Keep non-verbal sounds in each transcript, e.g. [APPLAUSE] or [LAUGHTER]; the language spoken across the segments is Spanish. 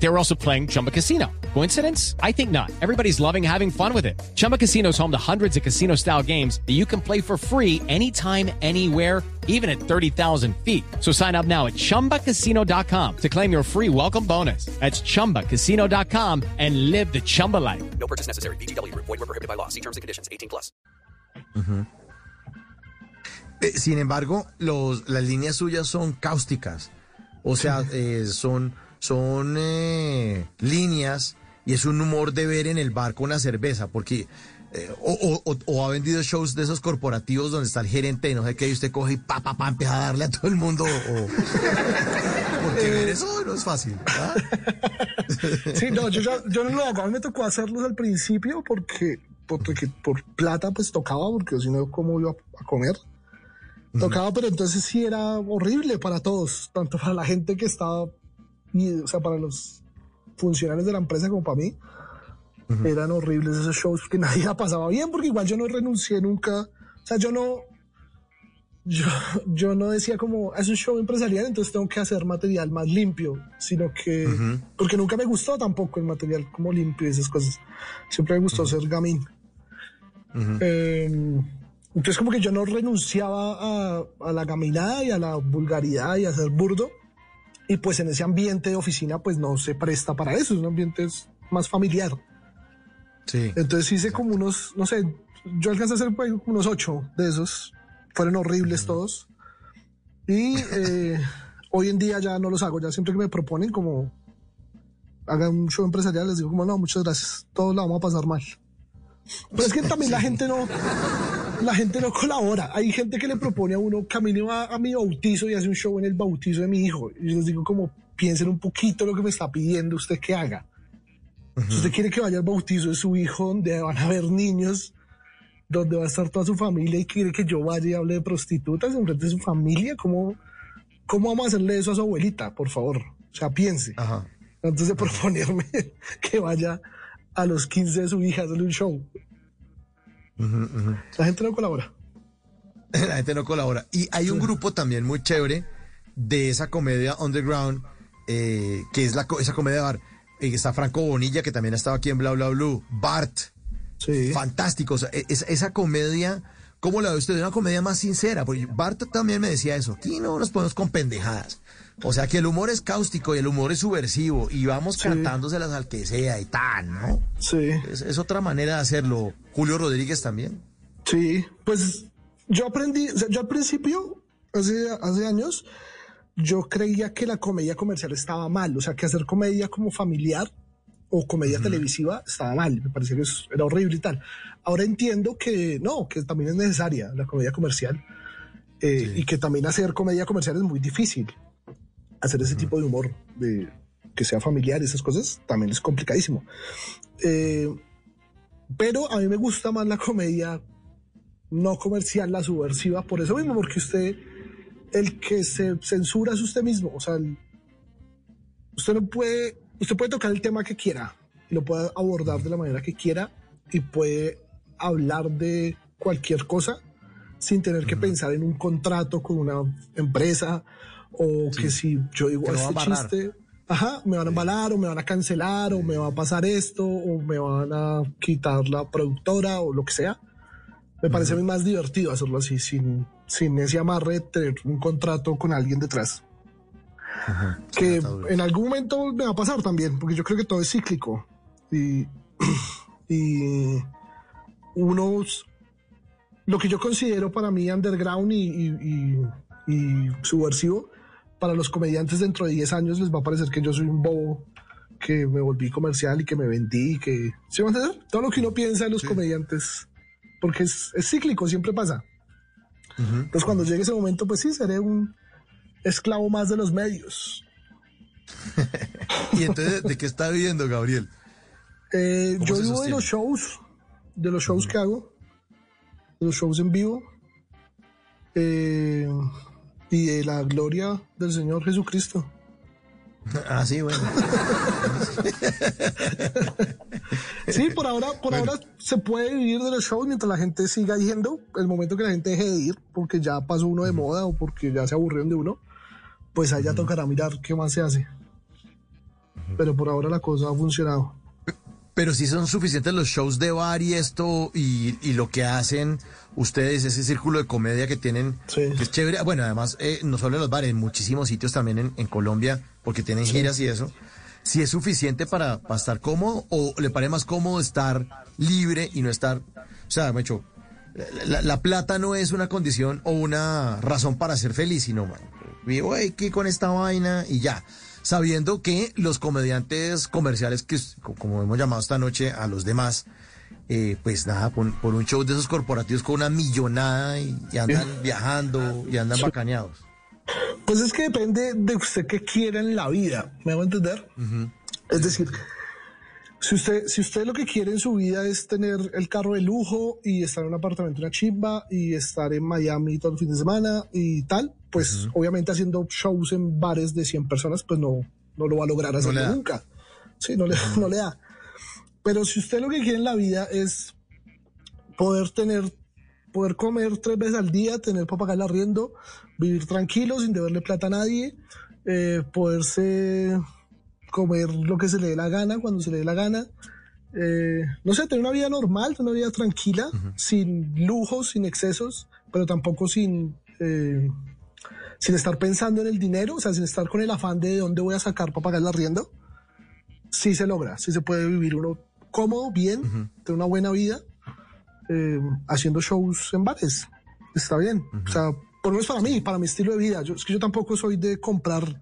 They were also playing Chumba Casino. Coincidence? I think not. Everybody's loving having fun with it. Chumba Casino is home to hundreds of casino style games that you can play for free anytime, anywhere, even at 30,000 feet. So sign up now at chumbacasino.com to claim your free welcome bonus. That's chumbacasino.com and live the Chumba life. No purchase necessary. BGW. Void were prohibited by law. See terms and conditions. 18 plus. Eh, sin embargo, los, las líneas suyas son cáusticas. O sea, eh, son, son eh, líneas y es un humor de ver en el bar con la cerveza, porque eh, o, o- o- o ha vendido shows de esos corporativos donde está el gerente y no sé qué, y usted coge y pa, pa, pa, empieza a darle a todo el mundo. o- porque ver eso no es fácil. [LAUGHS] Sí, no, yo, ya- yo no lo hago. A mí me tocó hacerlos al principio porque, porque por plata pues tocaba, porque si no, ¿cómo iba a comer? Tocaba, pero entonces sí era horrible para todos, tanto para la gente que estaba, y, o sea, para los funcionarios de la empresa como para mí. Eran horribles esos shows que [LAUGHS] nadie la pasaba bien, porque igual yo no renuncié nunca. O sea, yo no, yo, yo no decía como, es un show empresarial, entonces tengo que hacer material más limpio, sino que, porque nunca me gustó tampoco el material como limpio y esas cosas. Siempre me gustó ser gamín. Eh, entonces como que yo no renunciaba a, a la gaminada y a la vulgaridad y a ser burdo. Y pues en ese ambiente de oficina pues no se presta para eso, es un ambiente más familiar. Sí. Entonces hice como unos, no sé, yo alcancé a hacer pues, unos ocho de esos. Fueron horribles todos. Y eh, [LAUGHS] hoy en día ya no los hago, ya siempre que me proponen como hagan un show empresarial, les digo como no, muchas gracias, todos la vamos a pasar mal. Pero es que también la gente no, la gente no colabora. Hay gente que le propone a uno, camine a, a mi bautizo y hace un show en el bautizo de mi hijo. Y yo les digo como, piensen un poquito lo que me está pidiendo usted que haga. Si usted quiere que vaya al bautizo de su hijo, donde van a haber niños, donde va a estar toda su familia y quiere que yo vaya y hable de prostitutas en frente de su familia, ¿cómo, cómo vamos a hacerle eso a su abuelita? Por favor. O sea, piense. Ajá. Antes de proponerme [LAUGHS] que vaya a los 15 de su hija a hacerle un show. La gente no colabora. La gente no colabora. Y hay un grupo también muy chévere de esa comedia underground, eh, que es la, esa comedia bar. Eh, está Franco Bonilla, que también ha estado aquí en Bla Bla Blue. Bart, Sí. fantástico. O sea, e- es- esa comedia, ¿cómo la ve usted? Una comedia más sincera. Porque Bart también me decía eso. Aquí no nos ponemos con pendejadas. O sea, que el humor es cáustico y el humor es subversivo. Y vamos Sí. cantándoselas al que sea y tal, ¿no? Sí. Es, es otra manera de hacerlo. Julio Rodríguez también. Sí, pues yo aprendí, o sea, yo al principio, hace, hace años, yo creía que la comedia comercial estaba mal, o sea, que hacer comedia como familiar o comedia televisiva estaba mal, me parecía que eso era horrible y tal. Ahora entiendo que no, que también es necesaria la comedia comercial eh, y que también hacer comedia comercial es muy difícil. Hacer ese tipo de humor, de que sea familiar, esas cosas, también es complicadísimo. Eh, pero a mí me gusta más la comedia no comercial, la subversiva, por eso mismo, porque usted, el que se censura es usted mismo, o sea, el- usted no puede, usted puede tocar el tema que quiera, y lo puede abordar de la manera que quiera, y puede hablar de cualquier cosa sin tener que pensar en un contrato con una empresa, o que si yo digo Que este chiste, ajá, me van a embalar, o me van a cancelar, o me va a pasar esto, o me van a quitar la productora, o lo que sea. Me parece a mí más divertido hacerlo así, sin, sin ese amarre de tener un contrato con alguien detrás. Que está duro. en algún momento me va a pasar también, porque yo creo que todo es cíclico. Y, [CLEARS THROAT] y unos, lo que yo considero para mí underground y- y- y subversivo, para los comediantes dentro de 10 años les va a parecer que yo soy un bobo, que me volví comercial y que me vendí, que... ¿Sí me van a entender? Todo lo que uno piensa de los comediantes, porque es, es cíclico, siempre pasa. Entonces cuando llegue ese momento, pues sí, seré un esclavo más de los medios. [LAUGHS] Y entonces, ¿de qué está viviendo, Gabriel? Eh, ¿Cómo yo vivo de los shows, de los shows que hago, de los shows en vivo, eh, y de la gloria del Señor Jesucristo. Ah, sí, bueno. [LAUGHS] Sí, por ahora, por ahora se puede vivir de los shows mientras la gente siga yendo. El momento que la gente deje de ir, porque ya pasó uno de moda o porque ya se aburrieron de uno, pues allá tocará mirar qué más se hace. Pero por ahora la cosa ha funcionado. Pero si son suficientes los shows de bar y esto y, y lo que hacen ustedes, ese círculo de comedia que tienen, Sí. que es chévere. Bueno, además, eh, no solo en los bares, en muchísimos sitios también en, en Colombia, porque tienen giras y eso. Si es suficiente para, para estar cómodo o le parece más cómodo estar libre y no estar, o sea, me hecho, la, la plata no es una condición o una razón para ser feliz, sino, man, vivo aquí con esta vaina y ya. Sabiendo que los comediantes comerciales, que como hemos llamado esta noche a los demás, eh, pues nada, por, por un show de esos corporativos con una millonada y, y andan [LAUGHS] viajando y andan bacaneados. Pues es que depende de usted qué quiera en la vida, ¿me hago entender? Es decir, si usted, si usted lo que quiere en su vida es tener el carro de lujo y estar en un apartamento, una chimba y estar en Miami todo el fin de semana y tal, pues obviamente haciendo shows en bares de 100 personas, pues no, no lo va a lograr hacerlo le da. nunca. Sí, no le, no le da. Pero si usted lo que quiere en la vida es poder tener, poder comer tres veces al día, tener para pagar el arriendo, vivir tranquilo sin deberle plata a nadie, eh, poderse comer lo que se le dé la gana cuando se le dé la gana. eh, no sé, tener una vida normal, una vida tranquila, sin lujos, sin excesos, pero tampoco sin, eh, sin estar pensando en el dinero, o sea, sin estar con el afán de dónde voy a sacar para pagar el arriendo. Sí se logra, sí se puede vivir uno cómodo, bien, tener una buena vida, eh, haciendo shows en bares. Está bien. O sea, por lo menos para mí, para mi estilo de vida. Yo, es que yo tampoco soy de comprar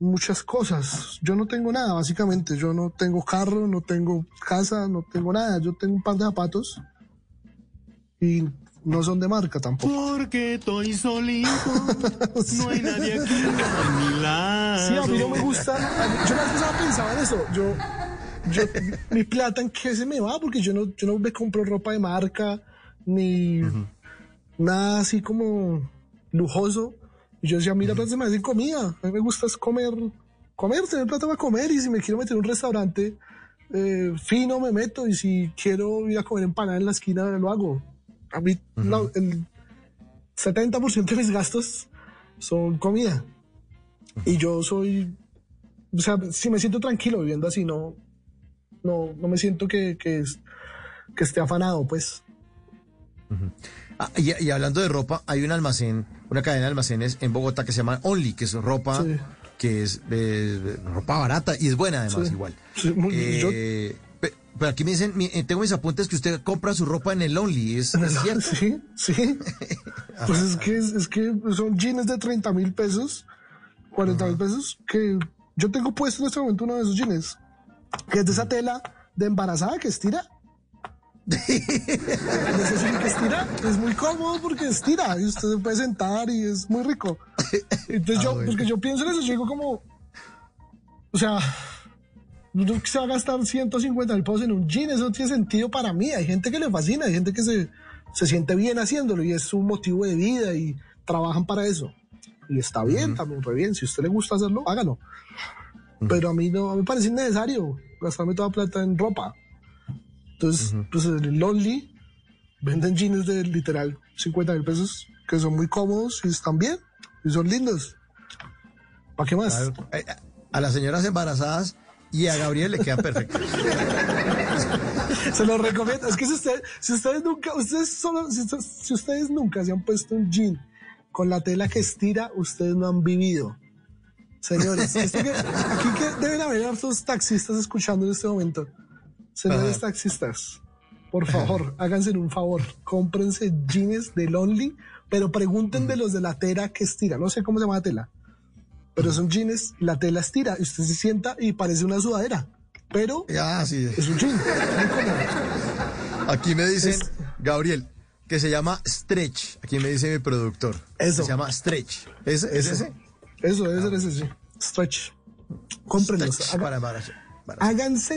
muchas cosas. Yo no tengo nada, básicamente. Yo no tengo carro, no tengo casa, no tengo nada. Yo tengo un par de zapatos y no son de marca tampoco. Porque estoy solito, [LAUGHS] no hay nadie aquí a mi lado. Sí, a mí no me gusta. mí- yo las veces pensaba en eso. Yo, yo, mi plata, ¿en qué se me va? Porque yo no, yo no me compro ropa de marca, ni nada así como lujoso. Y yo decía, mira, plata se me hace comida. A mí me gusta comer, comer, tener plata para comer. Y si me quiero meter en un restaurante eh, fino, me meto. Y si quiero ir a comer empanada en la esquina, lo hago. A mí, la- el 70% de mis gastos son comida. Y yo soy, o sea, si me siento tranquilo viviendo así, no, no, no me siento que, que, que esté afanado, pues. Ah, y, y hablando de ropa, hay un almacén, una cadena de almacenes en Bogotá que se llama Only, que es ropa Sí. que es ropa barata y es buena además Sí. igual. Sí, muy- Eh, pe- pero aquí me dicen, eh, tengo mis apuntes que usted compra su ropa en el Only, ¿es, es cierto? [LAUGHS] Sí, sí. [LAUGHS] Pues es que, es, que son jeans de 30 mil pesos, 40 mil pesos, que yo tengo puesto en este momento uno de esos jeans, que es de esa tela de embarazada que estira. Que estira, es muy cómodo porque estira y usted se puede sentar y es muy rico. Entonces [LAUGHS] Ah, yo, bueno. porque yo pienso en eso, yo digo como, o sea, no se va a gastar 150 mil pesos en un jean, eso no tiene sentido para mí. Hay gente que le fascina, hay gente que se, se siente bien haciéndolo y es un motivo de vida y trabajan para eso. Y está bien, también re bien. Si a usted le gusta hacerlo, hágalo. Pero a mí no, me parece innecesario gastarme toda plata en ropa. Entonces, pues en el Lonely venden jeans de literal 50 mil pesos que son muy cómodos y están bien y son lindos. ¿Para qué más? Eh, A las señoras embarazadas y a Gabriel le quedan perfectos. [LAUGHS] Se lo recomiendo. Es que si, usted, si ustedes nunca, ustedes solo, si, usted- si ustedes nunca se han puesto un jean con la tela que estira, ustedes no han vivido. Señores, esto que- aquí que deben haber hartos taxistas escuchando en este momento. Señores Ajá. taxistas, por favor, [LAUGHS] háganse un favor, cómprense jeans de Lonely, pero pregunten de los de la tela que estira. No sé cómo se llama la tela, pero son jeans, la tela estira y usted se sienta y parece una sudadera, pero Ah, sí. es un jean. Aquí me dicen, Es- Gabriel, que se llama Stretch. Aquí me dice mi productor. Eso. Se llama Stretch. ¿Es, es Eso. ese? Eso debe ser ese, sí. Stretch. Cómprenlos. Stretch Haga- para embarazar. para- háganse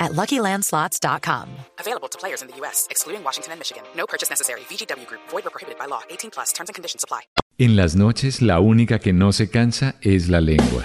at LuckyLandSlots.com. Available to players in the U.S., excluding Washington and Michigan. No purchase necessary. VGW Group. Void where prohibited by law. 18 plus. Terms and conditions apply. En las noches, la única que no se cansa es la lengua.